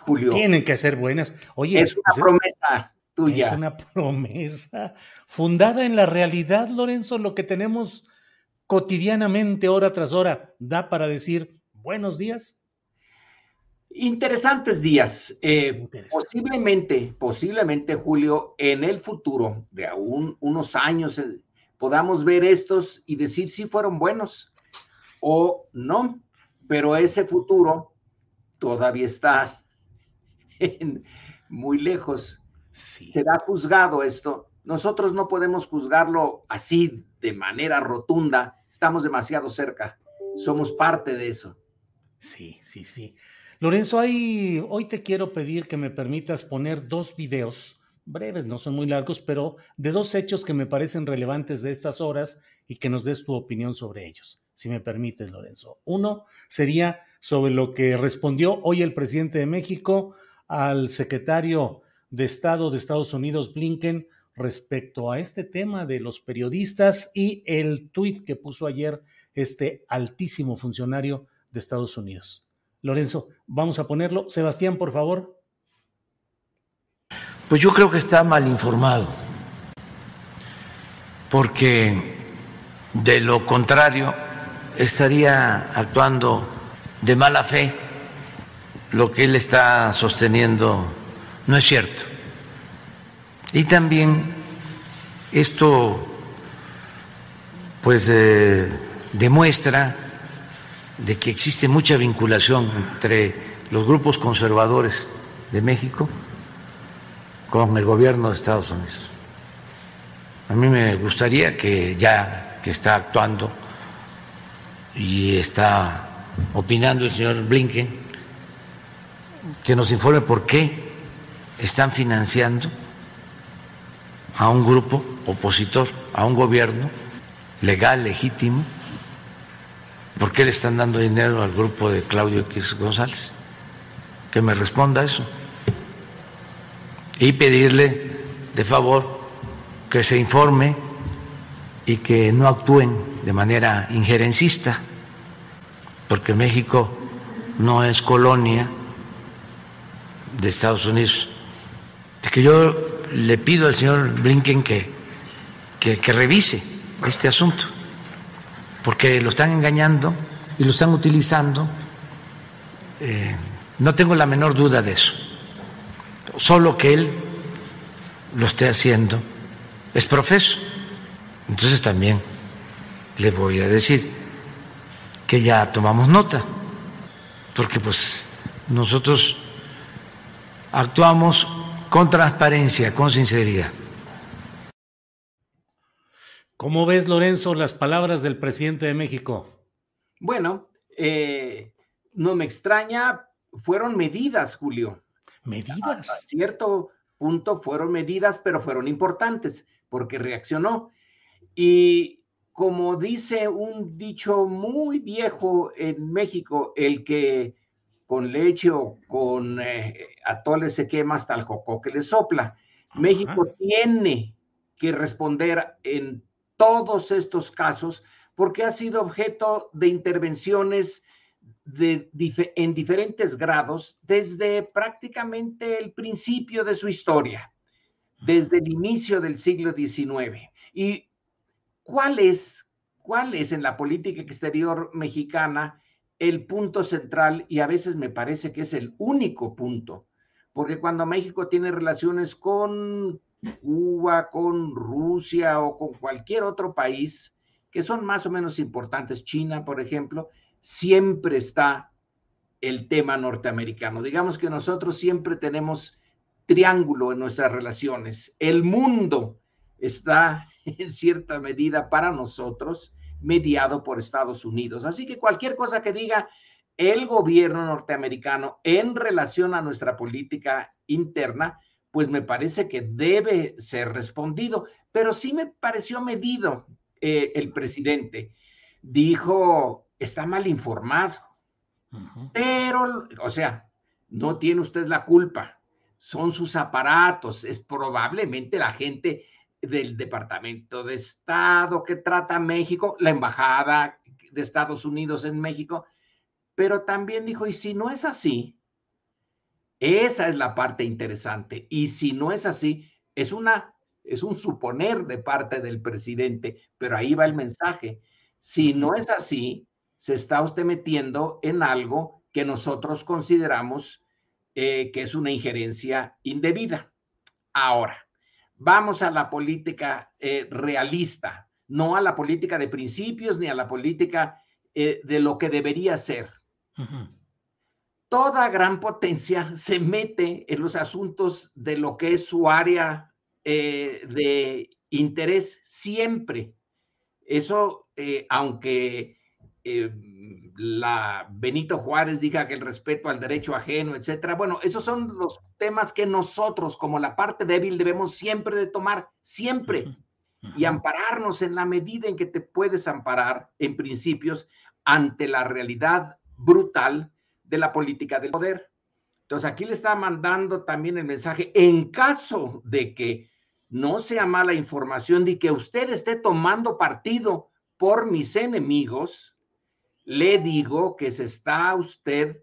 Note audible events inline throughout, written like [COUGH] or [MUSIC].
Julio. Tienen que ser buenas. Oye, es una pues, promesa tuya. Es una promesa fundada en la realidad, Lorenzo, lo que tenemos cotidianamente, hora tras hora, da para decir buenos días. Interesantes días. Eh, posiblemente, posiblemente, Julio, en el futuro, de aún unos años, eh, podamos ver estos y decir si fueron buenos o no, pero ese futuro todavía está muy lejos. Será juzgado esto. Nosotros no podemos juzgarlo así de manera rotunda. Estamos demasiado cerca. Somos parte de eso. Sí, sí, sí. Lorenzo, hoy, hoy te quiero pedir que me permitas poner dos videos, breves, no son muy largos, pero de dos hechos que me parecen relevantes de estas horas y que nos des tu opinión sobre ellos, si me permites, Lorenzo. Uno sería sobre lo que respondió hoy el presidente de México al secretario de Estado de Estados Unidos, Blinken, respecto a este tema de los periodistas y el tuit que puso ayer este altísimo funcionario de Estados Unidos. Lorenzo, vamos a ponerlo. Sebastián, por favor. Pues yo creo que está mal informado, porque de lo contrario estaría actuando de mala fe lo que él está sosteniendo no es cierto. Y también esto pues eh, demuestra de que existe mucha vinculación entre los grupos conservadores de México con el gobierno de Estados Unidos. A mí me gustaría que ya que está actuando y está opinando el señor Blinken, que nos informe por qué están financiando a un grupo opositor, a un gobierno legal, legítimo, por qué le están dando dinero al grupo de Claudio X González. Que me responda eso. Y pedirle de favor que se informe y que no actúen de manera injerencista, porque México no es colonia de Estados Unidos. Es que yo le pido al señor Blinken que, que, revise este asunto, porque lo están engañando y lo están utilizando. Eh, no tengo la menor duda de eso. Solo que él lo esté haciendo es profeso. Entonces también le voy a decir que ya tomamos nota, porque pues nosotros actuamos con transparencia, con sinceridad. ¿Cómo ves, Lorenzo, las palabras del presidente de México? Bueno, eh, no me extraña, fueron medidas, Julio. Medidas. A, cierto punto fueron medidas, pero fueron importantes porque reaccionó. Y como dice un dicho muy viejo en México, el que con leche o con eh, atole se quema hasta el joco que le sopla. México tiene que responder en todos estos casos porque ha sido objeto de intervenciones de, en diferentes grados desde prácticamente el principio de su historia, desde el inicio del siglo XIX. ¿Y cuál es, cuál es en la política exterior mexicana el punto central? Y a veces me parece que es el único punto, porque cuando México tiene relaciones con Cuba, con Rusia o con cualquier otro país, que son más o menos importantes, China, por ejemplo, siempre está el tema norteamericano. Digamos que nosotros siempre tenemos triángulo en nuestras relaciones. El mundo está [LAUGHS] en cierta medida para nosotros mediado por Estados Unidos. Así que cualquier cosa que diga el gobierno norteamericano en relación a nuestra política interna, pues me parece que debe ser respondido. Pero sí me pareció medido eh, el presidente. Dijo, está mal informado. Pero, o sea, no tiene usted la culpa. Son sus aparatos. Es probablemente la gente del Departamento de Estado que trata a México, la Embajada de Estados Unidos en México. Pero también dijo, y si no es así, esa es la parte interesante. Y si no es así, es una es un suponer de parte del presidente, pero ahí va el mensaje. Si no es así, se está usted metiendo en algo que nosotros consideramos eh, que es una injerencia indebida. Ahora, vamos a la política eh, realista, no a la política de principios ni a la política eh, de lo que debería ser. Toda gran potencia se mete en los asuntos de lo que es su área de interés siempre. Eso, aunque eh, la Benito Juárez diga que el respeto al derecho ajeno, etcétera. Bueno, esos son los temas que nosotros, como la parte débil, debemos siempre de tomar, siempre, y ampararnos en la medida en que te puedes amparar en principios ante la realidad brutal de la política del poder. Entonces aquí le está mandando también el mensaje, en caso de que no sea mala información de que usted esté tomando partido por mis enemigos, le digo que se está usted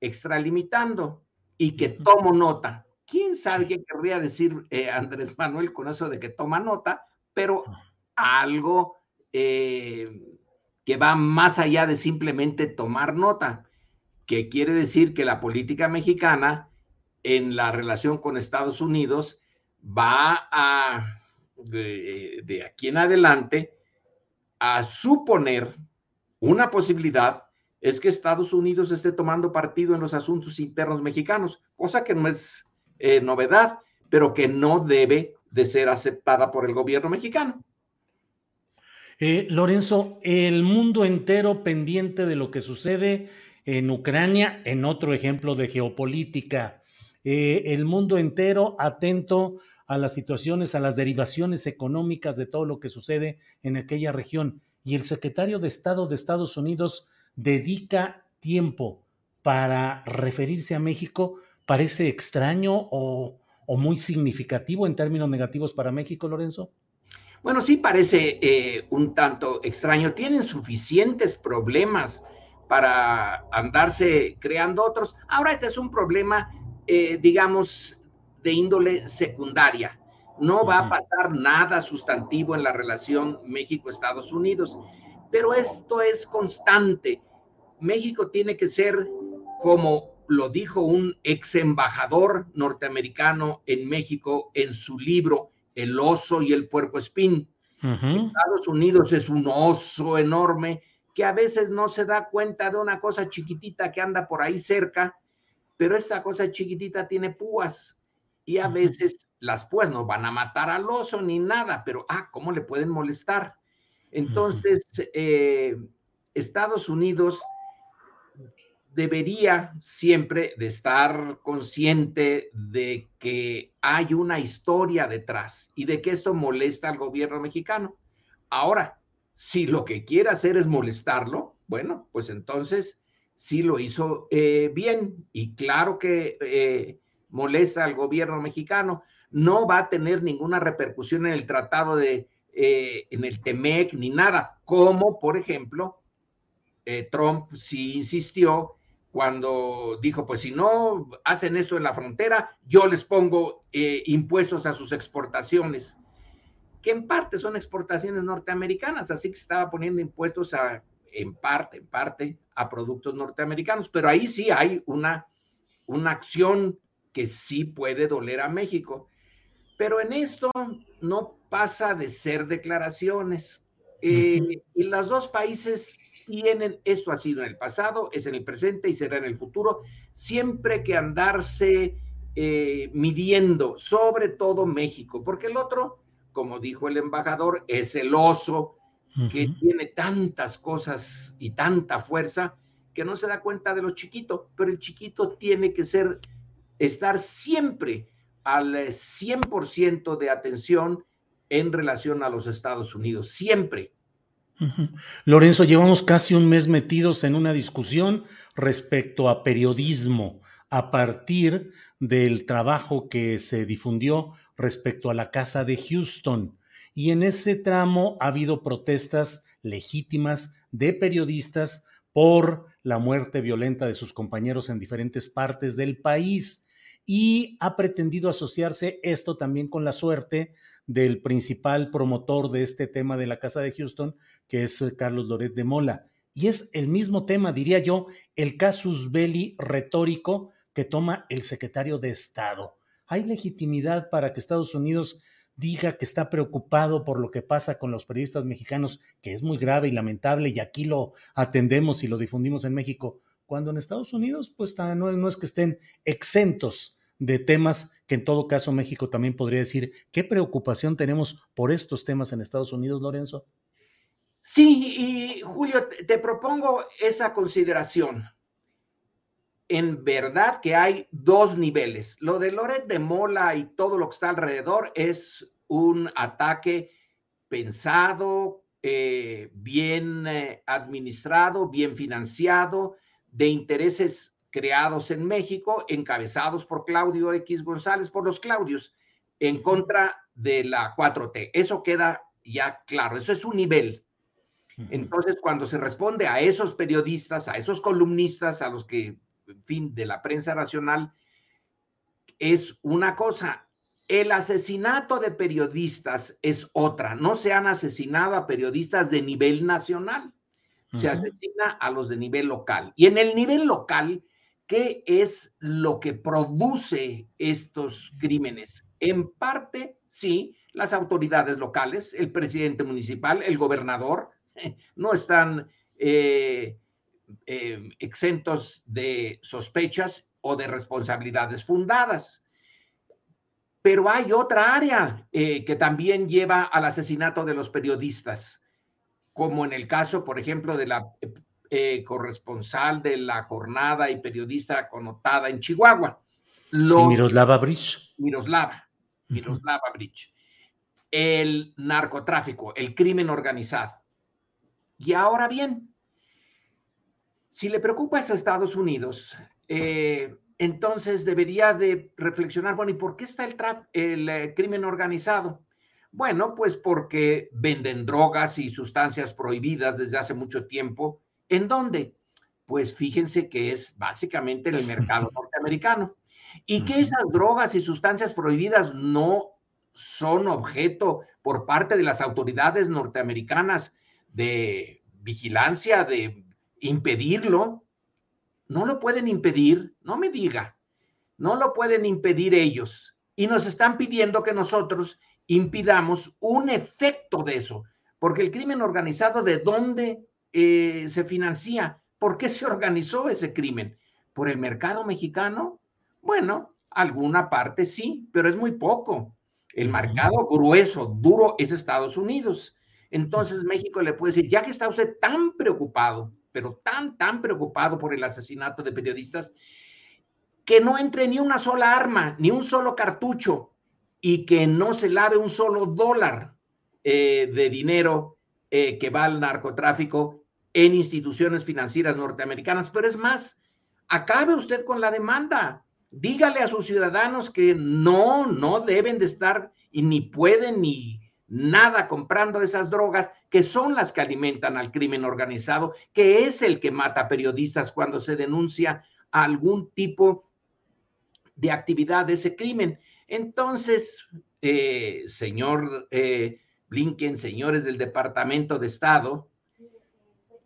extralimitando y que tomo nota. ¿Quién sabe qué querría decir eh, Andrés Manuel con eso de que toma nota? Pero algo eh, que va más allá de simplemente tomar nota, que quiere decir que la política mexicana en la relación con Estados Unidos va a, de aquí en adelante, a suponer una posibilidad es que Estados Unidos esté tomando partido en los asuntos internos mexicanos, cosa que no es eh, novedad, pero que no debe de ser aceptada por el gobierno mexicano. Eh, Lorenzo, el mundo entero pendiente de lo que sucede en Ucrania, en otro ejemplo de geopolítica, eh, el mundo entero atento a las situaciones, a las derivaciones económicas de todo lo que sucede en aquella región y el secretario de Estado de Estados Unidos dedica tiempo para referirse a México, parece extraño o, muy significativo en términos negativos para México, Lorenzo? Bueno, sí parece eh, un tanto extraño. Tienen suficientes problemas para andarse creando otros. Ahora este es un problema, eh, digamos, de índole secundaria no va a pasar nada sustantivo en la relación México-Estados Unidos, pero esto es constante. México tiene que ser, como lo dijo un ex embajador norteamericano en México en su libro El oso y el puerco espín. Estados Unidos es un oso enorme que a veces no se da cuenta de una cosa chiquitita que anda por ahí cerca, pero esta cosa chiquitita tiene púas y a veces las pues no van a matar al oso ni nada, pero ah, ¿cómo le pueden molestar? Entonces, eh, Estados Unidos debería siempre de estar consciente de que hay una historia detrás y de que esto molesta al gobierno mexicano. Ahora, si lo que quiere hacer es molestarlo, bueno, pues entonces sí lo hizo eh, bien y claro que eh, molesta al gobierno mexicano, no va a tener ninguna repercusión en el tratado de, eh, en el TEMEC ni nada, como por ejemplo eh, Trump sí insistió cuando dijo, pues si no hacen esto en la frontera, yo les pongo eh, impuestos a sus exportaciones, que en parte son exportaciones norteamericanas, así que estaba poniendo impuestos a, en parte, en parte, a productos norteamericanos, pero ahí sí hay una, una acción que sí puede doler a México. Pero en esto no pasa de ser declaraciones. Eh, y los dos países tienen, esto ha sido en el pasado, es en el presente y será en el futuro, siempre que andarse eh, midiendo, sobre todo México, porque el otro, como dijo el embajador, es el oso que tiene tantas cosas y tanta fuerza que no se da cuenta de lo chiquito, pero el chiquito tiene que ser, estar siempre al 100% de atención en relación a los Estados Unidos, siempre. Lorenzo, llevamos casi un mes metidos en una discusión respecto a periodismo a partir del trabajo que se difundió respecto a la casa de Houston. Y en ese tramo ha habido protestas legítimas de periodistas por la muerte violenta de sus compañeros en diferentes partes del país. Y ha pretendido asociarse esto también con la suerte del principal promotor de este tema de la Casa de Houston, que es eh, Carlos Loret de Mola. Y es el mismo tema, diría yo, el casus belli retórico que toma el secretario de Estado. ¿Hay legitimidad para que Estados Unidos diga que está preocupado por lo que pasa con los periodistas mexicanos, que es muy grave y lamentable, y aquí lo atendemos y lo difundimos en México, cuando en Estados Unidos, pues no, no es que estén exentos de temas que en todo caso México también podría decir, ¿qué preocupación tenemos por estos temas en Estados Unidos, Lorenzo? Sí, y Julio, te, propongo esa consideración. En verdad que hay dos niveles. Lo de Loret de Mola y todo lo que está alrededor es un ataque pensado, eh, bien eh, administrado, bien financiado, de intereses creados en México, encabezados por Claudio X González, por los Claudios, en contra de la 4T. Eso queda ya claro, eso es un nivel. Entonces, cuando se responde a esos periodistas, a esos columnistas, a los que, en fin, de la prensa nacional, es una cosa. El asesinato de periodistas es otra. No se han asesinado a periodistas de nivel nacional, se asesina a los de nivel local. Y en el nivel local, ¿Qué es lo que produce estos crímenes? En parte, sí, las autoridades locales, el presidente municipal, el gobernador, [LAUGHS] no están eh, eh, exentos de sospechas o de responsabilidades fundadas. Pero hay otra área eh, que también lleva al asesinato de los periodistas, como en el caso, por ejemplo, de la eh, corresponsal de la jornada y periodista connotada en Chihuahua. Miroslava Bridge. Miroslava, Miroslava Bridge. El narcotráfico, el crimen organizado. Y ahora bien, si le preocupa a Estados Unidos, eh, entonces debería de reflexionar, bueno, ¿y por qué está el, el eh, crimen organizado? Bueno, pues porque venden drogas y sustancias prohibidas desde hace mucho tiempo, ¿En dónde? Pues fíjense que es básicamente en el mercado [LAUGHS] norteamericano y que esas drogas y sustancias prohibidas no son objeto por parte de las autoridades norteamericanas de vigilancia, de impedirlo. No lo pueden impedir, no me diga, no lo pueden impedir ellos. Y nos están pidiendo que nosotros impidamos un efecto de eso, porque el crimen organizado, ¿de dónde eh, se financia. ¿Por qué se organizó ese crimen? ¿Por el mercado mexicano? Bueno, alguna parte sí, pero es muy poco. El mercado grueso, duro, es Estados Unidos. Entonces México le puede decir, ya que está usted tan preocupado, pero tan, tan preocupado por el asesinato de periodistas, que no entre ni una sola arma, ni un solo cartucho, y que no se lave un solo dólar eh, de dinero eh, que va al narcotráfico en instituciones financieras norteamericanas, pero es más, acabe usted con la demanda. Dígale a sus ciudadanos que no, no deben de estar y ni pueden ni nada comprando esas drogas que son las que alimentan al crimen organizado, que es el que mata periodistas cuando se denuncia algún tipo de actividad de ese crimen. Entonces, eh, señor eh, Blinken, señores del Departamento de Estado,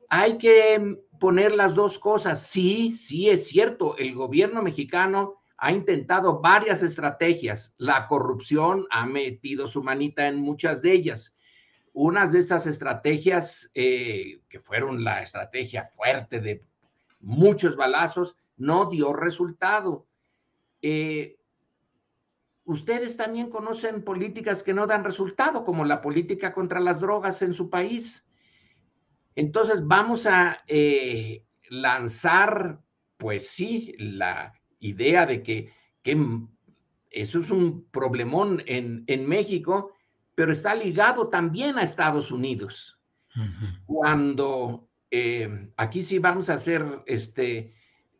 hay que poner las dos cosas. Sí, sí es cierto, el gobierno mexicano ha intentado varias estrategias. La corrupción ha metido su manita en muchas de ellas. Unas de estas estrategias, eh, que fueron la estrategia fuerte de muchos balazos, no dio resultado. Eh, ustedes también conocen políticas que no dan resultado, como la política contra las drogas en su país. Entonces vamos a eh, lanzar, pues sí, la idea de que, eso es un problemón en, México, pero está ligado también a Estados Unidos. Cuando eh, aquí sí vamos a hacer este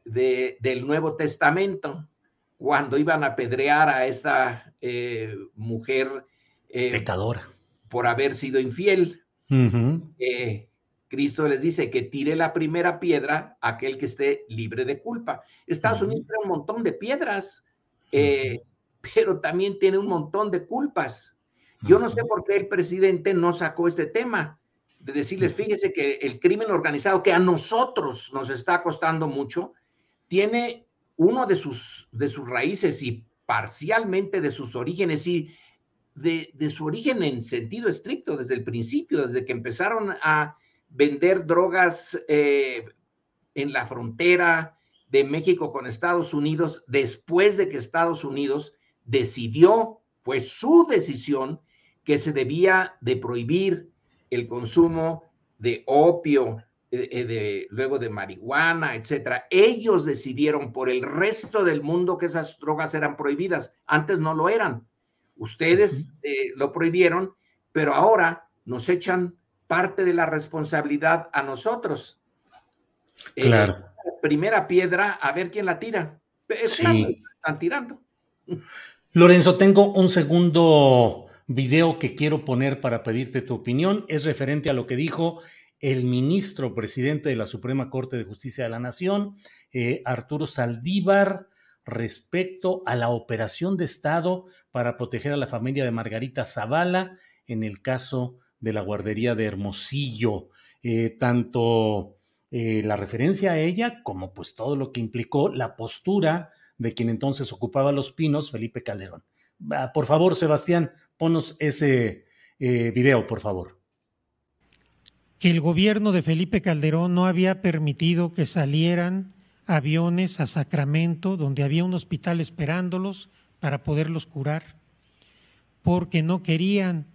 del Nuevo Testamento, cuando iban a pedrear a esta eh, mujer eh, pecadora por haber sido infiel. Cristo les dice que tire la primera piedra aquel que esté libre de culpa. Estados Unidos tiene un montón de piedras, eh, pero también tiene un montón de culpas. Yo no sé por qué el presidente no sacó este tema, de decirles, fíjese que el crimen organizado, que a nosotros nos está costando mucho, tiene uno de sus, de sus raíces y parcialmente de sus orígenes y de, de su origen en sentido estricto desde el principio, desde que empezaron a vender drogas eh, en la frontera de México con Estados Unidos después de que Estados Unidos decidió, fue su decisión, que se debía de prohibir el consumo de opio, eh, eh, de, luego de marihuana, etcétera. Ellos decidieron por el resto del mundo que esas drogas eran prohibidas. Antes no lo eran. Ustedes lo prohibieron, pero ahora nos echan parte de la responsabilidad a nosotros. Eh, claro. primera piedra, a ver quién la tira. sí. están tirando. Lorenzo, tengo un segundo video que quiero poner para pedirte tu opinión. Es referente a lo que dijo el ministro presidente de la Suprema Corte de Justicia de la Nación, eh, Arturo Saldívar, respecto a la operación de Estado para proteger a la familia de Margarita Zavala en el caso de la guardería de Hermosillo, eh, tanto eh, la referencia a ella como pues todo lo que implicó la postura de quien entonces ocupaba los pinos, Felipe Calderón. Ah, por favor, Sebastián, ponos ese eh, video, por favor. Que el gobierno de Felipe Calderón no había permitido que salieran aviones a Sacramento, donde había un hospital esperándolos para poderlos curar, porque no querían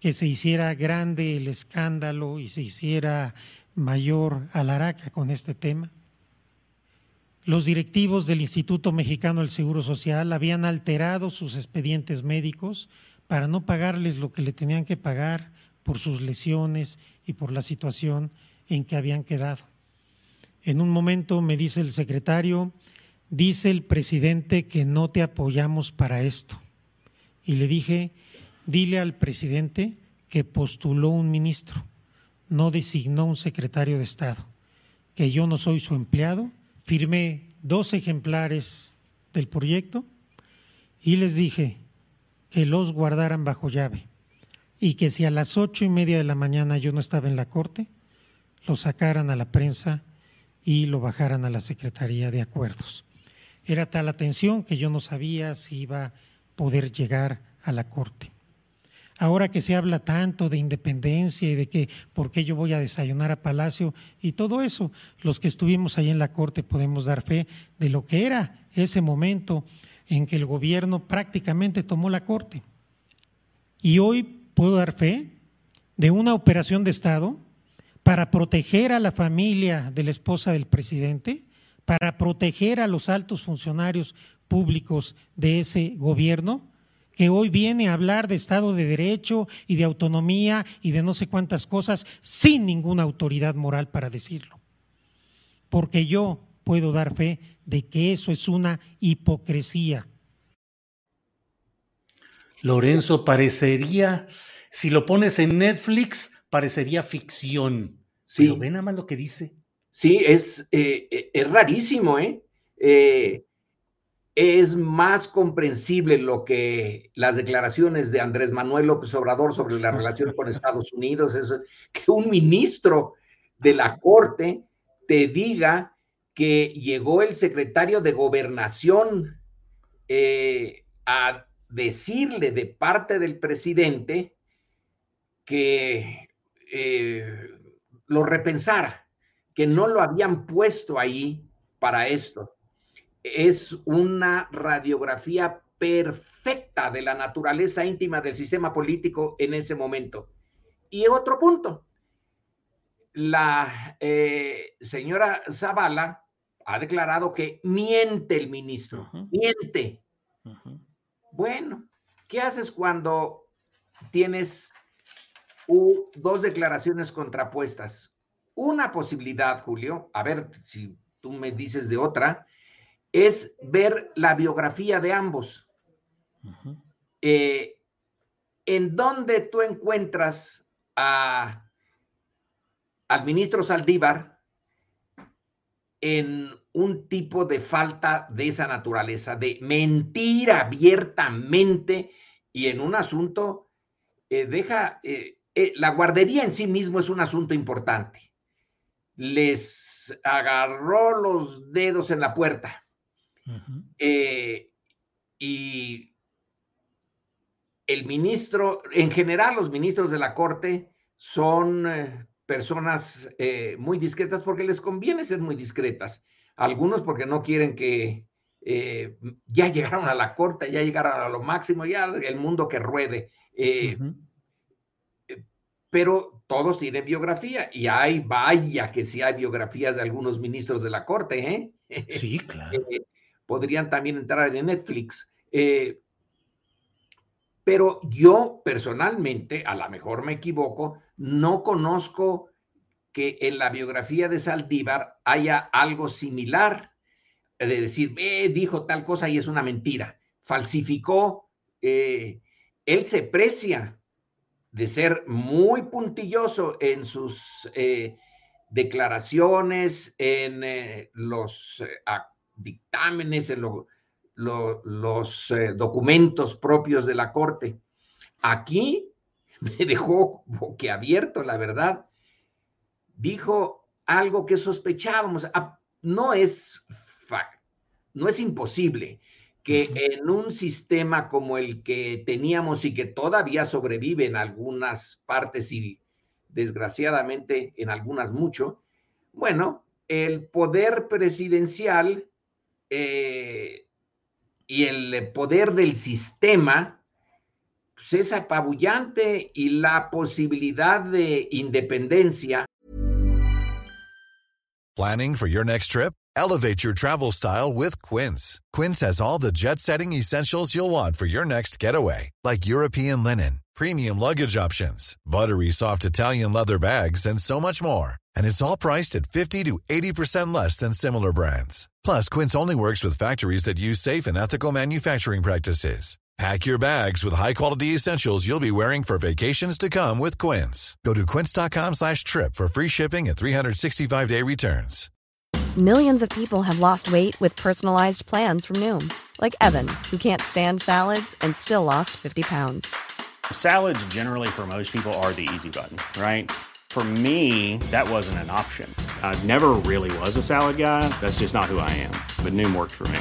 que se hiciera grande el escándalo y se hiciera mayor alaraca con este tema. Los directivos del Instituto Mexicano del Seguro Social habían alterado sus expedientes médicos para no pagarles lo que le tenían que pagar por sus lesiones y por la situación en que habían quedado. En un momento me dice el secretario, dice el presidente que no te apoyamos para esto. Y le dije, dile al presidente que postuló un ministro, no designó un secretario de Estado, que yo no soy su empleado, firmé dos ejemplares del proyecto y les dije que los guardaran bajo llave y que si a las ocho y media de la mañana yo no estaba en la corte, lo sacaran a la prensa y lo bajaran a la Secretaría de Acuerdos. Era tal la tensión que yo no sabía si iba a poder llegar a la corte. Ahora que se habla tanto de independencia y de que por qué yo voy a desayunar a Palacio y todo eso, los que estuvimos ahí en la Corte podemos dar fe de lo que era ese momento en que el gobierno prácticamente tomó la Corte. Y hoy puedo dar fe de una operación de Estado para proteger a la familia de la esposa del presidente, para proteger a los altos funcionarios públicos de ese gobierno, que hoy viene a hablar de Estado de Derecho y de autonomía y de no sé cuántas cosas sin ninguna autoridad moral para decirlo. Porque yo puedo dar fe de que eso es una hipocresía. Lorenzo, parecería Si lo pones en Netflix, parecería ficción. Sí. Pero ve nada más lo que dice. Sí, es, eh, es rarísimo, ¿eh? ¿eh? Es más comprensible lo que las declaraciones de Andrés Manuel López Obrador sobre la relación con Estados Unidos, que un ministro de la Corte te diga que llegó el secretario de Gobernación eh, a decirle de parte del presidente que eh, lo repensara, que no lo habían puesto ahí para esto. Es una radiografía perfecta de la naturaleza íntima del sistema político en ese momento. Y otro punto, la eh, señora Zavala ha declarado que miente el ministro, miente. Bueno, ¿qué haces cuando tienes dos declaraciones contrapuestas? Una posibilidad, Julio, a ver si tú me dices de otra, es ver la biografía de ambos. Eh, ¿En dónde tú encuentras a, al ministro Saldívar en un tipo de falta de esa naturaleza, de mentir abiertamente y en un asunto, eh, deja, eh, la guardería en sí mismo es un asunto importante. Les agarró los dedos en la puerta y el ministro, en general los ministros de la Corte son personas muy discretas porque les conviene ser muy discretas algunos porque no quieren que eh, ya llegaron a la corte, ya llegaron a lo máximo, ya el mundo que ruede. Eh, eh, pero todos tienen biografía y hay, vaya que sí hay biografías de algunos ministros de la corte, ¿eh? Sí, [LAUGHS] claro. Podrían también entrar en Netflix. pero yo personalmente, a lo mejor me equivoco, no conozco que en la biografía de Saldívar haya algo similar, de decir, eh, dijo tal cosa y es una mentira, falsificó, eh, él se precia de ser muy puntilloso en sus eh, declaraciones, en los dictámenes, en los documentos propios de la Corte. Aquí [LAUGHS] me dejó boquiabierto, la verdad dijo algo que sospechábamos. Ah, no es, no es imposible que en un sistema como el que teníamos y que todavía sobrevive en algunas partes y desgraciadamente en algunas mucho, bueno, el poder presidencial eh, y el poder del sistema pues, es apabullante y la posibilidad de independencia Planning for your next trip? Elevate your travel style with Quince. Quince has all the jet setting essentials you'll want for your next getaway, like European linen, premium luggage options, buttery soft Italian leather bags, and so much more. And it's all priced at 50 to 80% less than similar brands. Plus, Quince only works with factories that use safe and ethical manufacturing practices. Pack your bags with high-quality essentials you'll be wearing for vacations to come with Quince. Go to quince.com slash trip for free shipping and 365-day returns. Millions of people have lost weight with personalized plans from Noom. Like Evan, who can't stand salads and still lost 50 pounds. Salads generally for most people are the easy button, right? For me, that wasn't an option. I never really was a salad guy. That's just not who I am. But Noom worked for me.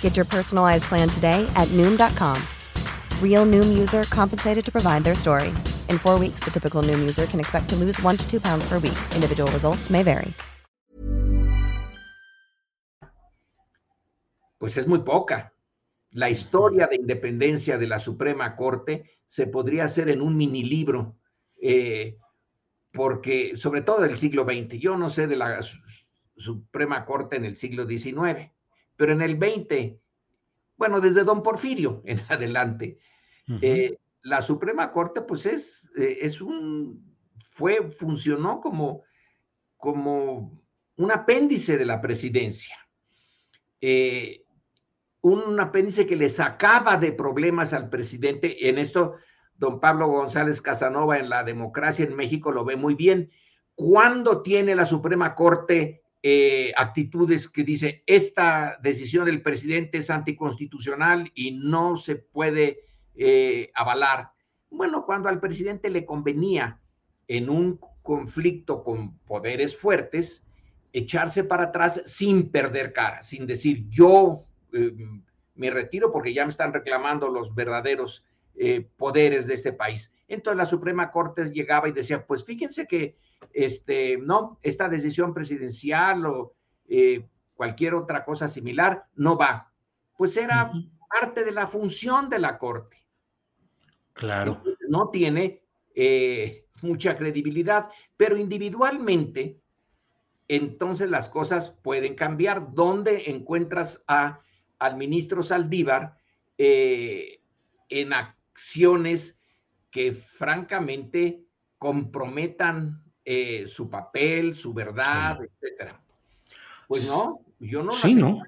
Get your personalized plan today at noom.com. Real noom user compensated to provide their story. In four weeks, the typical noom user can expect to lose one to two pounds per week. Individual results may vary. Pues es muy poca. La historia de independencia de la Suprema Corte se podría hacer en un mini libro, eh, porque sobre todo del siglo XX, yo no sé de la Suprema Corte en el siglo XIX pero en el 20, bueno, desde don Porfirio [LAUGHS] en adelante, eh, la Suprema Corte, pues es, eh, es un, fue, funcionó como, como un apéndice de la presidencia. Eh, un apéndice que le sacaba de problemas al presidente. En esto don Pablo González Casanova en La Democracia en México lo ve muy bien. ¿Cuándo tiene la Suprema Corte eh, actitudes que dice esta decisión del presidente es anticonstitucional y no se puede eh, avalar? Bueno, cuando al presidente le convenía en un conflicto con poderes fuertes, echarse para atrás sin perder cara, sin decir yo eh, me retiro porque ya me están reclamando los verdaderos eh, poderes de este país. Entonces la Suprema Corte llegaba y decía, pues fíjense que este, no, esta decisión presidencial o eh, cualquier otra cosa similar no va. Pues era parte de la función de la Corte. Claro. No tiene eh, mucha credibilidad, pero individualmente, entonces las cosas pueden cambiar. ¿Dónde encuentras a, al ministro Saldívar en, acciones que francamente comprometan eh, su papel, su verdad, etcétera. Pues no, yo no. Sí, no.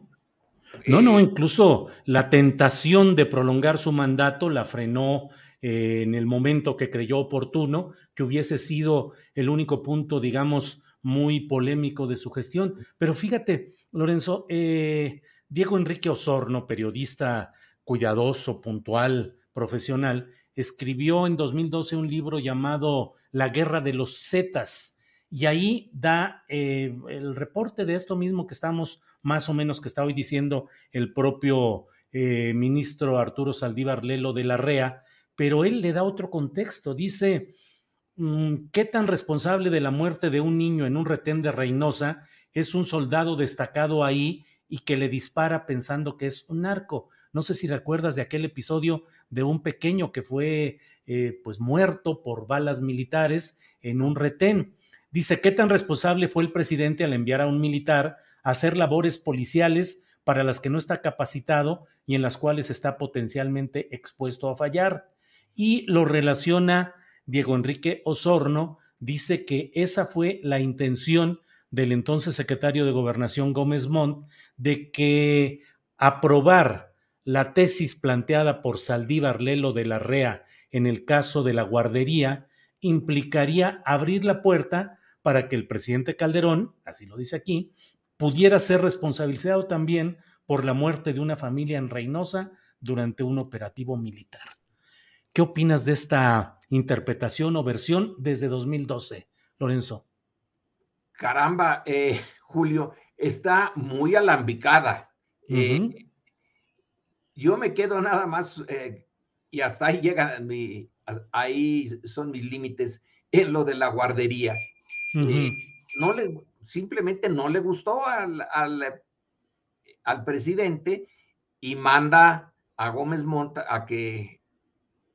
No, no, eh, incluso la tentación de prolongar su mandato la frenó eh, en el momento que creyó oportuno, que hubiese sido el único punto, digamos, muy polémico de su gestión. Pero fíjate, Lorenzo, Diego Enrique Osorno, periodista cuidadoso, puntual, profesional, escribió en 2012 un libro llamado La guerra de los Zetas. Y ahí da eh, el reporte de esto mismo que estamos más o menos que está hoy diciendo el propio eh, ministro Arturo Saldívar Lelo de la REA, pero él le da otro contexto. Dice, mm, ¿qué tan responsable de la muerte de un niño en un retén de Reynosa es un soldado destacado ahí y que le dispara pensando que es un narco? No sé si recuerdas de aquel episodio de un pequeño que fue eh, pues muerto por balas militares en un retén. Dice, ¿qué tan responsable fue el presidente al enviar a un militar a hacer labores policiales para las que no está capacitado y en las cuales está potencialmente expuesto a fallar? Y lo relaciona Diego Enrique Osorno, dice que esa fue la intención del entonces secretario de Gobernación Gómez Montt de que aprobar la tesis planteada por Saldívar Lelo de la REA en el caso de la guardería implicaría abrir la puerta para que el presidente Calderón, así lo dice aquí, pudiera ser responsabilizado también por la muerte de una familia en Reynosa durante un operativo militar. ¿Qué opinas de esta interpretación o versión desde 2012, Lorenzo? Caramba, eh, Julio, está muy alambicada. Eh, yo me quedo nada más, eh, y hasta ahí llega mi, ahí son mis límites en lo de la guardería. Eh, no le, simplemente no le gustó al, al, al, presidente y manda a Gómez Monta a que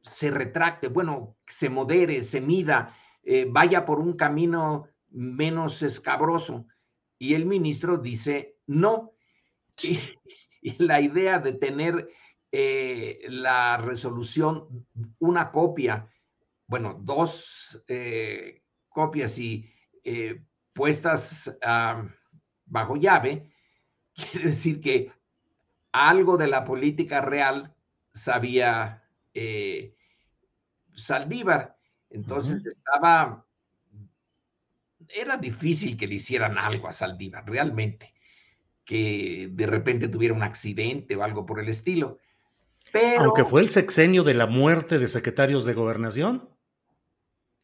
se retracte, bueno, se modere, se mida, eh, vaya por un camino menos escabroso. Y el ministro dice no. y la idea de tener eh, la resolución, una copia, bueno, dos eh, copias y eh, puestas bajo llave, [LAUGHS] quiere decir que algo de la política real sabía Saldívar. Entonces estaba, era difícil que le hicieran algo a Saldívar, realmente que de repente tuviera un accidente o algo por el estilo. Pero, Aunque fue el sexenio de la muerte de secretarios de gobernación.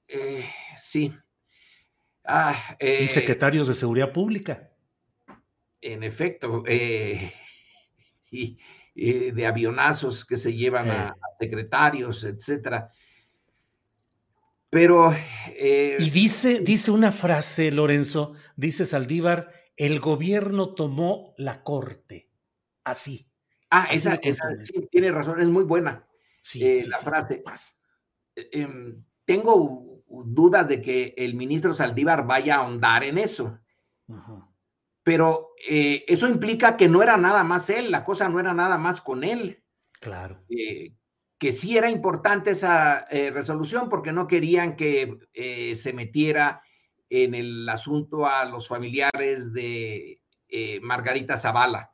Eh, sí. Ah, y eh, secretarios de seguridad pública. En efecto. Eh, y, de avionazos que se llevan a, secretarios, etcétera. Pero. y dice, dice una frase, Lorenzo, dice Saldívar el gobierno tomó la corte. Así. Ah, esa, sí, tiene razón, es muy buena sí, eh, la frase. Eh, em, tengo dudas de que el ministro Saldívar vaya a ahondar en eso. Pero eh, eso implica que no era nada más él, la cosa no era nada más con él. Claro. que sí era importante esa resolución porque no querían que se metiera en el asunto a los familiares de eh, Margarita Zavala.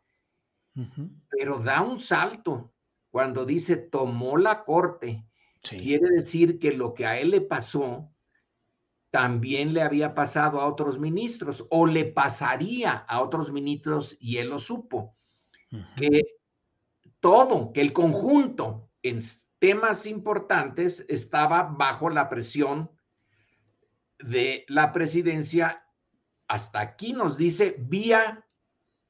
Pero da un salto cuando dice tomó la corte quiere decir que lo que a él le pasó también le había pasado a otros ministros o le pasaría a otros ministros y él lo supo. Que todo, que el conjunto en temas importantes estaba bajo la presión de la presidencia. Hasta aquí nos dice vía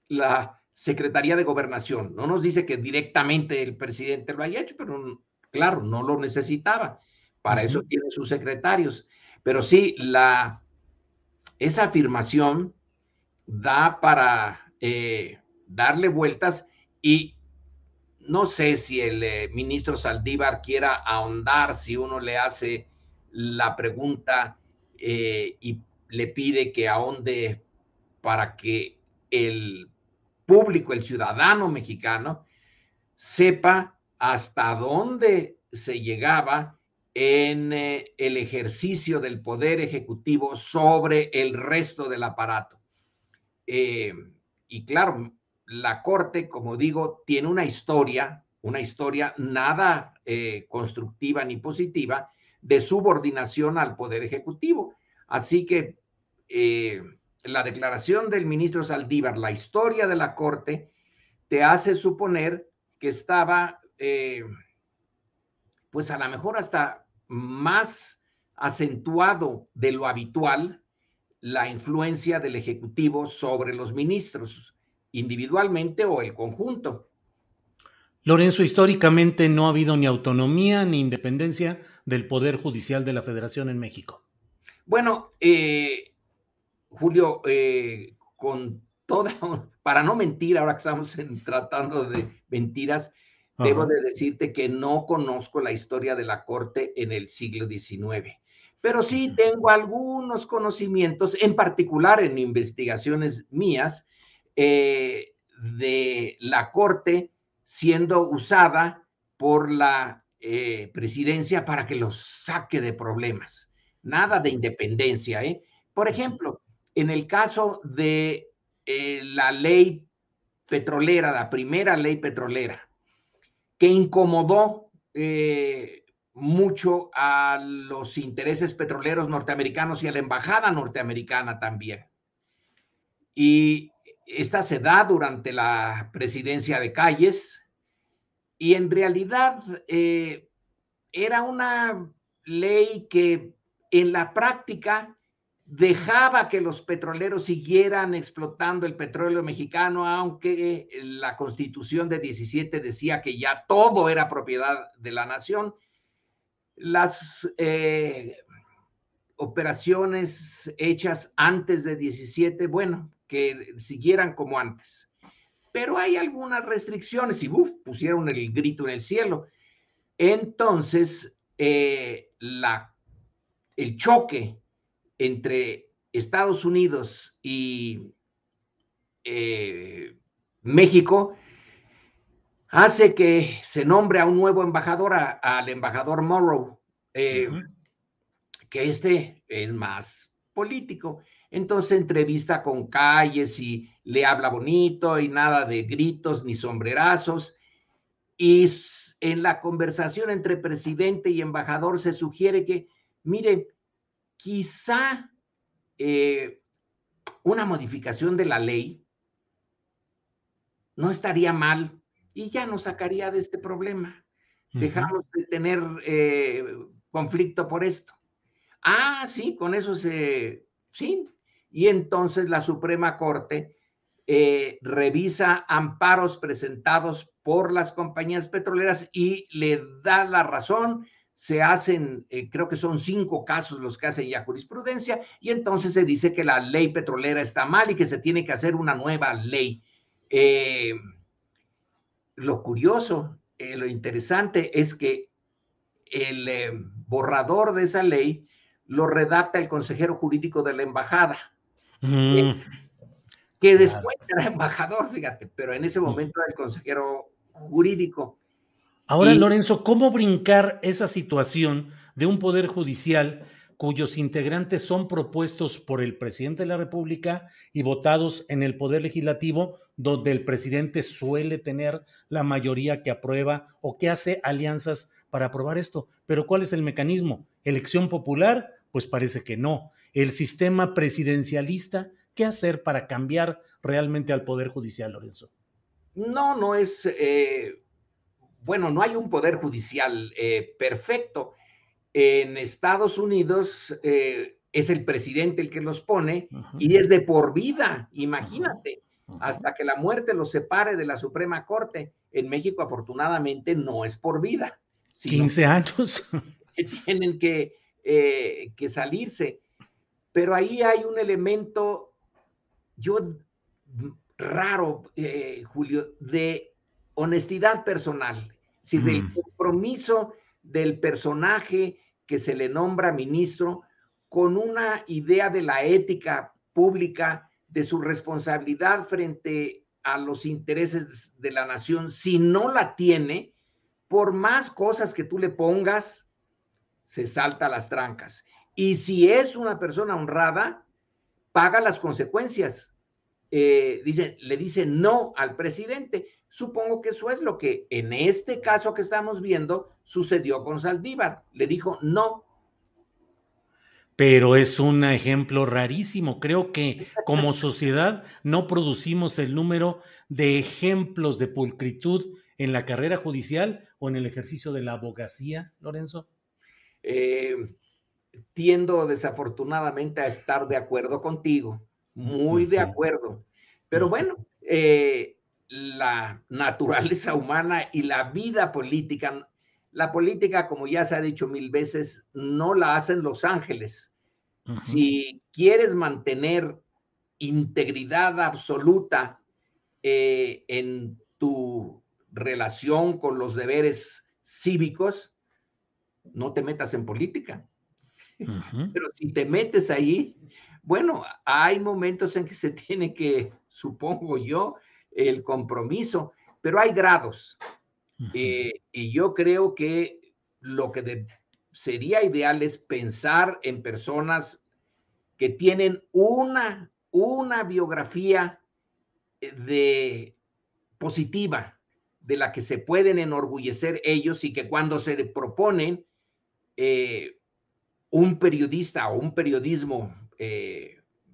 la Secretaría de Gobernación. No nos dice que directamente el presidente lo haya hecho, pero claro, no lo necesitaba. Para eso tiene sus secretarios. Pero sí, la, esa afirmación da para eh, darle vueltas y no sé si el eh, ministro Saldívar quiera ahondar si uno le hace la pregunta eh, y le pide que ahonde para que el público, el ciudadano mexicano, sepa hasta dónde se llegaba en eh, el ejercicio del poder ejecutivo sobre el resto del aparato. Eh, y claro, la Corte, como digo, tiene una historia, una historia nada constructiva ni positiva de subordinación al poder ejecutivo. Así que la declaración del ministro Saldívar, la historia de la Corte, te hace suponer que estaba pues a lo mejor hasta más acentuado de lo habitual la influencia del Ejecutivo sobre los ministros, individualmente o el conjunto. Lorenzo, históricamente no ha habido ni autonomía ni independencia del Poder Judicial de la Federación en México. Bueno, eh, Julio, eh, con toda, [LAUGHS] para no mentir, ahora que estamos tratando de mentiras, Debo de decirte que no conozco la historia de la corte en el siglo XIX, pero sí tengo algunos conocimientos, en particular en investigaciones mías, eh, de la corte siendo usada por la eh, presidencia para que los saque de problemas. Nada de independencia. ¿eh? Por ejemplo, en el caso de la ley petrolera, la primera ley petrolera, que incomodó eh, mucho a los intereses petroleros norteamericanos y a la embajada norteamericana también. Y esta se da durante la presidencia de Calles y en realidad eh, era una ley que en la práctica dejaba que los petroleros siguieran explotando el petróleo mexicano, aunque la constitución de 17 decía que ya todo era propiedad de la nación. Las eh, operaciones hechas antes de 17, bueno, que siguieran como antes. Pero hay algunas restricciones y pusieron el grito en el cielo. Entonces, eh, la, el choque entre Estados Unidos y eh, México hace que se nombre a un nuevo embajador, al embajador Morrow, eh, que este es más político. Entonces entrevista con calles y le habla bonito y nada de gritos ni sombrerazos. Y en la conversación entre presidente y embajador se sugiere que, mire, quizá eh, una modificación de la ley no estaría mal y ya nos sacaría de este problema. Dejamos de tener eh, conflicto por esto. Ah, sí, con eso se, sí. Y entonces la Suprema Corte eh, revisa amparos presentados por las compañías petroleras y le da la razón se hacen, eh, creo que son cinco casos los que hacen ya jurisprudencia, y entonces se dice que la ley petrolera está mal y que se tiene que hacer una nueva ley. Eh, lo curioso, lo interesante es que el borrador de esa ley lo redacta el consejero jurídico de la embajada, mm. Que después era embajador, fíjate, pero en ese momento era el consejero jurídico. Ahora, Lorenzo, ¿cómo brincar esa situación de un poder judicial cuyos integrantes son propuestos por el presidente de la República y votados en el Poder Legislativo, donde el presidente suele tener la mayoría que aprueba o que hace alianzas para aprobar esto. Pero ¿cuál es el mecanismo? ¿Elección popular? Pues parece que no. ¿El sistema presidencialista? ¿Qué hacer para cambiar realmente al Poder Judicial, Lorenzo? No, no es, eh, bueno, no hay un Poder Judicial eh, perfecto en Estados Unidos eh, es el presidente el que los pone y es de por vida, imagínate, hasta que la muerte los separe de la Suprema Corte. En México, afortunadamente, no es por vida. 15 años. [LAUGHS] tienen que, que salirse. Pero ahí hay un elemento, yo, raro, eh, Julio, de honestidad personal, si del compromiso del personaje que se le nombra ministro con una idea de la ética pública, de su responsabilidad frente a los intereses de la nación, si no la tiene, por más cosas que tú le pongas, se salta las trancas. Y si es una persona honrada, paga las consecuencias. Eh, dice, le dice no al presidente. Supongo que eso es lo que en este caso que estamos viendo sucedió con Saldívar. Le dijo no. Pero es un ejemplo rarísimo. Creo que como sociedad no producimos el número de ejemplos de pulcritud en la carrera judicial o en el ejercicio de la abogacía, Lorenzo. Eh, tiendo desafortunadamente a estar de acuerdo contigo, muy de acuerdo. Pero bueno, eh, la naturaleza [LAUGHS] humana y la vida política. La política, como ya se ha dicho mil veces, no la hacen los ángeles. Si quieres mantener integridad absoluta eh, en tu relación con los deberes cívicos, no te metas en política. Pero si te metes ahí, bueno, hay momentos en que se [LAUGHS] tiene que, supongo yo, el compromiso, pero hay grados. Eh, y yo creo que lo que sería ideal es pensar en personas que tienen una, una biografía eh, de positiva, de la que se pueden enorgullecer ellos y que cuando se proponen eh, un periodista o un periodismo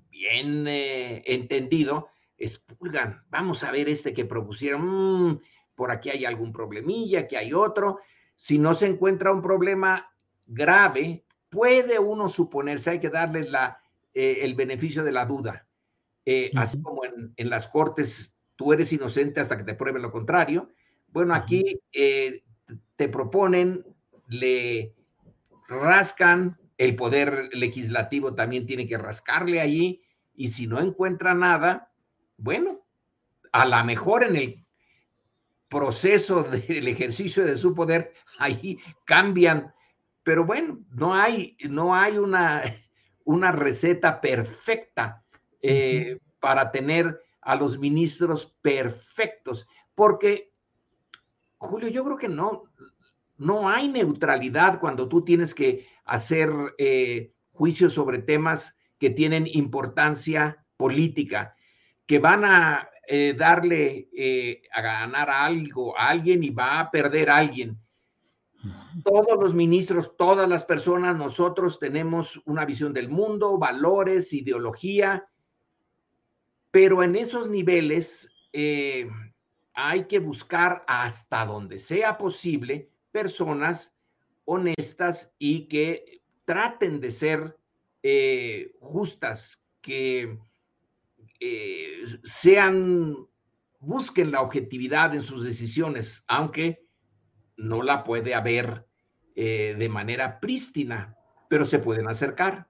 bien entendido, expulgan. Vamos a ver este que propusieron. Mm, por aquí hay algún problemilla, que hay otro. Si no se encuentra un problema grave, puede uno suponerse, hay que darle la, eh, el beneficio de la duda. Eh, así como en, las cortes tú eres inocente hasta que te prueben lo contrario. Bueno, aquí eh, te proponen, le rascan, el poder legislativo también tiene que rascarle allí, y si no encuentra nada, bueno, a lo mejor en el proceso del ejercicio de su poder, ahí cambian, pero bueno, no hay, no hay una, una receta perfecta eh, para tener a los ministros perfectos, porque, Julio, yo creo que no, no hay neutralidad cuando tú tienes que hacer eh, juicios sobre temas que tienen importancia política que van a eh, darle eh, a ganar algo a alguien y va a perder a alguien. Todos los ministros, todas las personas, nosotros tenemos una visión del mundo, valores, ideología, pero en esos niveles eh, hay que buscar hasta donde sea posible personas honestas y que traten de ser justas, que eh, sean, busquen la objetividad en sus decisiones, aunque no la puede haber eh, de manera prístina, pero se pueden acercar.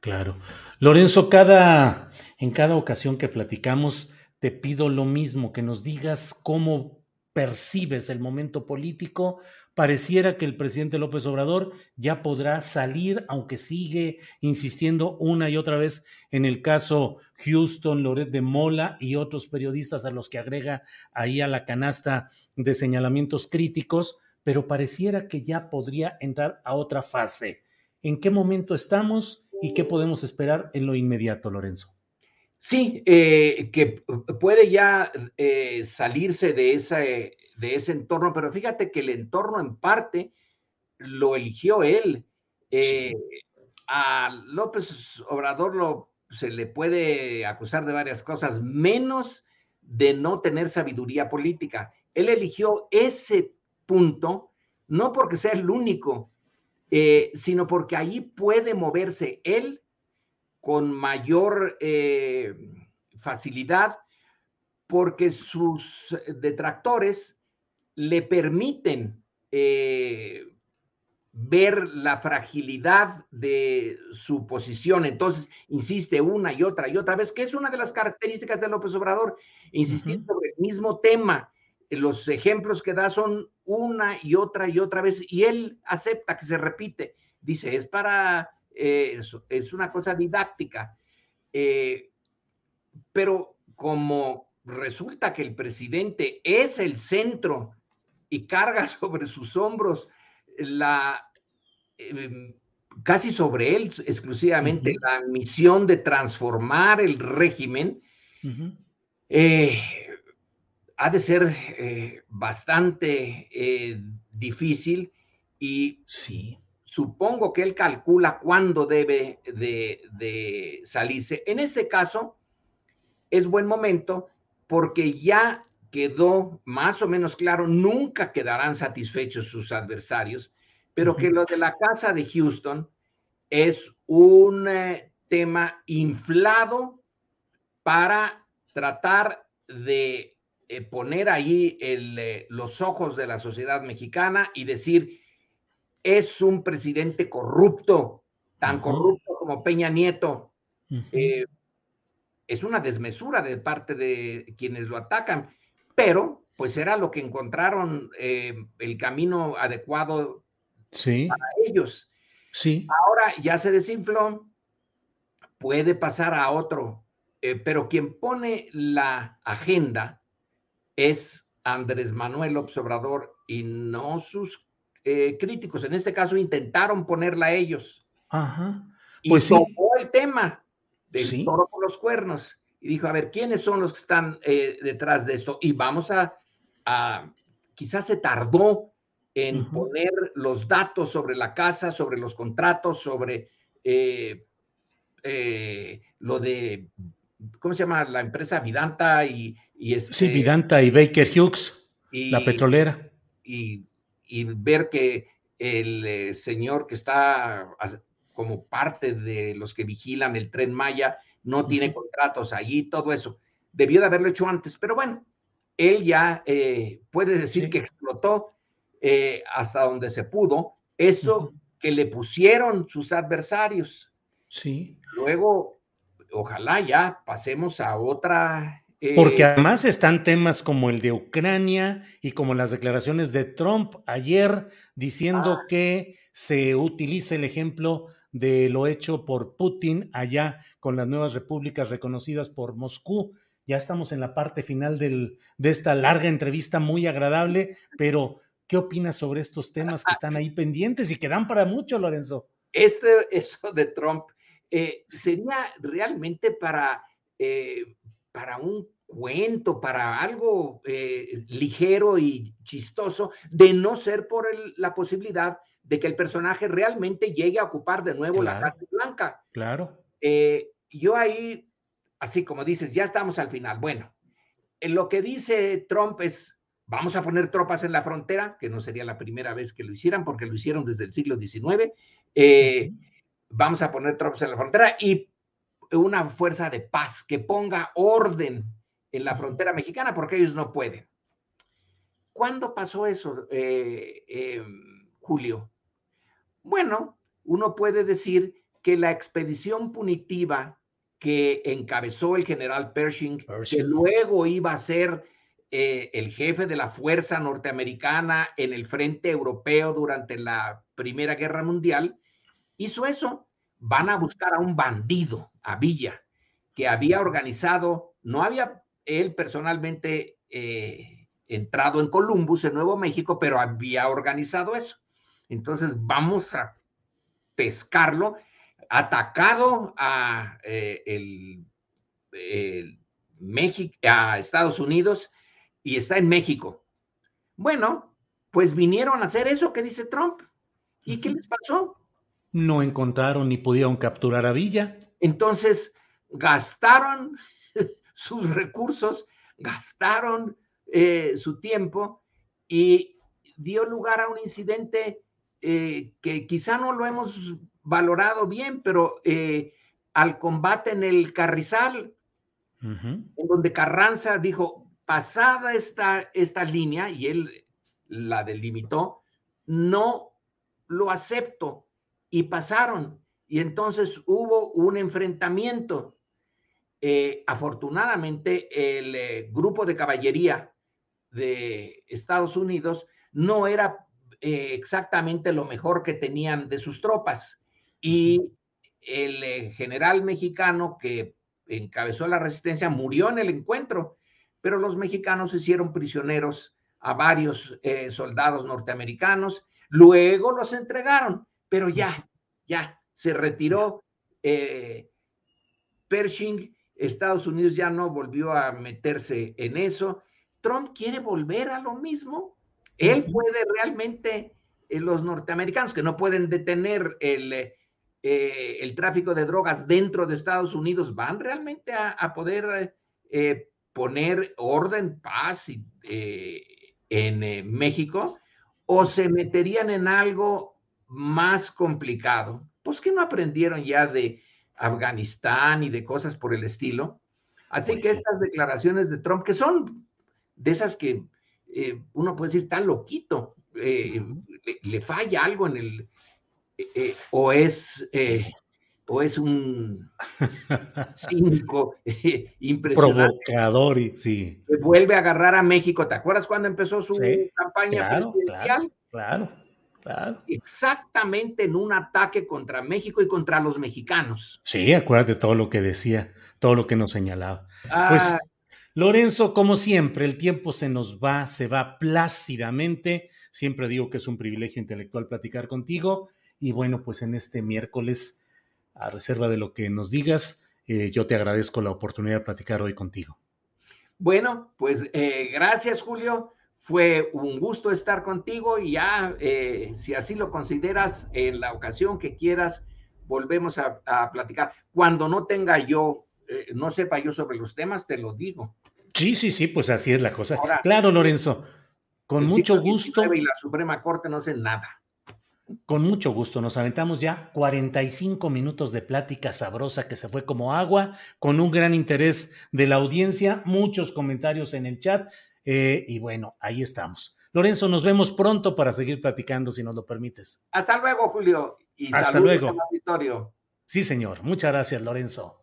Claro. Lorenzo, cada, en cada ocasión que platicamos, te pido lo mismo, que nos digas cómo percibes el momento político, pareciera que el presidente López Obrador ya podrá salir, aunque sigue insistiendo una y otra vez en el caso Houston, Loret de Mola y otros periodistas a los que agrega ahí a la canasta de señalamientos críticos, pero pareciera que ya podría entrar a otra fase. ¿En qué momento estamos y qué podemos esperar en lo inmediato, Lorenzo? Sí, eh, que puede ya eh, salirse de, esa, de ese entorno, pero fíjate que el entorno en parte lo eligió él. Eh, a López Obrador lo, se le puede acusar de varias cosas, menos de no tener sabiduría política. Él eligió ese punto no porque sea el único, sino porque ahí puede moverse él con mayor eh, facilidad porque sus detractores le permiten eh, ver la fragilidad de su posición. Entonces, insiste una y otra y otra vez, que es una de las características de López Obrador, insistir sobre el mismo tema. Los ejemplos que da son una y otra y otra vez, y él acepta que se repite. Dice, es para eh, es, una cosa didáctica. Eh, pero como resulta que el presidente es el centro y carga [LAUGHS] sobre sus hombros la, em, casi sobre él exclusivamente, la misión de transformar el régimen, eh, ha de ser bastante difícil y sí. supongo que él calcula cuándo debe de, salirse. En este caso, es buen momento porque ya quedó más o menos claro, nunca quedarán satisfechos sus adversarios, pero que lo de la casa de Houston es un eh, tema inflado para tratar de eh, poner ahí eh, los ojos de la sociedad mexicana y decir, es un presidente corrupto, tan corrupto como Peña Nieto. Es una desmesura de parte de quienes lo atacan, pero pues era lo que encontraron eh, el camino adecuado para ellos. Sí. Ahora ya se desinfló, puede pasar a otro, eh, pero quien pone la agenda es Andrés Manuel Observador y no sus eh, críticos, en este caso intentaron ponerla a ellos. Ajá. Pues y tomó el tema del toro por los cuernos y dijo, a ver, ¿quiénes son los que están eh, detrás de esto? Y vamos a, quizás se tardó en poner los datos sobre la casa, sobre los contratos, sobre eh, lo de, ¿cómo se llama? La empresa Vidanta y... y este, sí, Vidanta y Baker Hughes, la petrolera. Y y ver que el eh, señor que está como parte de los que vigilan el tren Maya no tiene contratos allí, todo eso. Debió de haberlo hecho antes, pero bueno, él ya eh, puede decir que explotó eh, hasta donde se pudo eso que le pusieron sus adversarios. Sí. Luego, ojalá ya pasemos a otra porque eh, además están temas como el de Ucrania y como las declaraciones de Trump ayer diciendo ah. que se utilice el ejemplo de lo hecho por Putin allá con las nuevas repúblicas reconocidas por Moscú. Ya estamos en la parte final del, de esta larga entrevista muy agradable, pero ¿qué opinas sobre estos temas que están ahí pendientes y que dan para mucho, Lorenzo? Este, eso de Trump eh, sería realmente para eh, para un cuento, para algo eh, ligero y chistoso, de no ser por la posibilidad de que el personaje realmente llegue a ocupar de nuevo la Casa Blanca. Claro. Eh, yo ahí, así como dices, ya estamos al final. Bueno, en lo que dice Trump es, vamos a poner tropas en la frontera, que no sería la primera vez que lo hicieran, porque lo hicieron desde el siglo XIX. Eh, vamos a poner tropas en la frontera y una fuerza de paz que ponga orden en la frontera mexicana porque ellos no pueden. ¿Cuándo pasó eso, eh, em, Julio? Bueno, uno puede decir que la expedición punitiva que encabezó el general Pershing, que luego iba a ser eh, el jefe de la fuerza norteamericana en el frente europeo durante la Primera Guerra Mundial, hizo eso. Van a buscar a un bandido, a Villa, que había organizado, no había él personalmente eh, entrado en Columbus, en Nuevo México, pero había organizado eso. Entonces vamos a pescarlo, atacado a, el, México, a Estados Unidos y está en México. Bueno, pues vinieron a hacer eso que dice Trump. ¿Y qué les pasó? No encontraron ni pudieron capturar a Villa. Entonces, gastaron [LAUGHS] sus recursos, gastaron eh, su tiempo y dio lugar a un incidente eh, que quizá no lo hemos valorado bien, pero eh, al combate en el Carrizal, en donde Carranza dijo, pasada esta, esta línea, y él la delimitó, no lo acepto. Y pasaron. Y entonces hubo un enfrentamiento. Eh, afortunadamente, el eh, grupo de caballería de Estados Unidos no era eh, exactamente lo mejor que tenían de sus tropas. Y el general mexicano que encabezó la resistencia murió en el encuentro pero los mexicanos hicieron prisioneros a varios eh, soldados norteamericanos, luego los entregaron, pero ya, ya, se retiró eh, Pershing, Estados Unidos ya no volvió a meterse en eso. Trump quiere volver a lo mismo. Él puede realmente, eh, los norteamericanos que no pueden detener el, el tráfico de drogas dentro de Estados Unidos, van realmente a, a poder poner orden, paz eh, en eh, México, o se meterían en algo más complicado. Pues que no aprendieron ya de Afganistán y de cosas por el estilo. Así pues que estas declaraciones de Trump, que son de esas que eh, uno puede decir, está loquito, le, falla algo en el, o es o es un [LAUGHS] cínico [LAUGHS] impresionante. Provocador, y, sí. Que vuelve a agarrar a México. ¿Te acuerdas cuando empezó su campaña claro, presidencial? Claro, claro, Exactamente en un ataque contra México y contra los mexicanos. Sí, acuérdate todo lo que decía, todo lo que nos señalaba. pues, ah. Lorenzo, como siempre, el tiempo se nos va, se va plácidamente. Siempre digo que es un privilegio intelectual platicar contigo. Y bueno, pues en este miércoles a reserva de lo que nos digas, eh, yo te agradezco la oportunidad de platicar hoy contigo. Bueno, pues eh, gracias Julio, fue un gusto estar contigo y ya, eh, si así lo consideras, en la ocasión que quieras, volvemos a, platicar. Cuando no tenga yo, no sepa yo sobre los temas, te lo digo. Sí, sí, sí, pues así es la cosa. claro, Lorenzo, con mucho gusto. Y la Suprema Corte no hace nada. Con mucho gusto, nos aventamos ya 45 minutos de plática sabrosa que se fue como agua, con un gran interés de la audiencia, muchos comentarios en el chat eh, y bueno, ahí estamos. Lorenzo, nos vemos pronto para seguir platicando, si nos lo permites. Hasta luego, Julio. Y Hasta luego. Sí, señor. Muchas gracias, Lorenzo.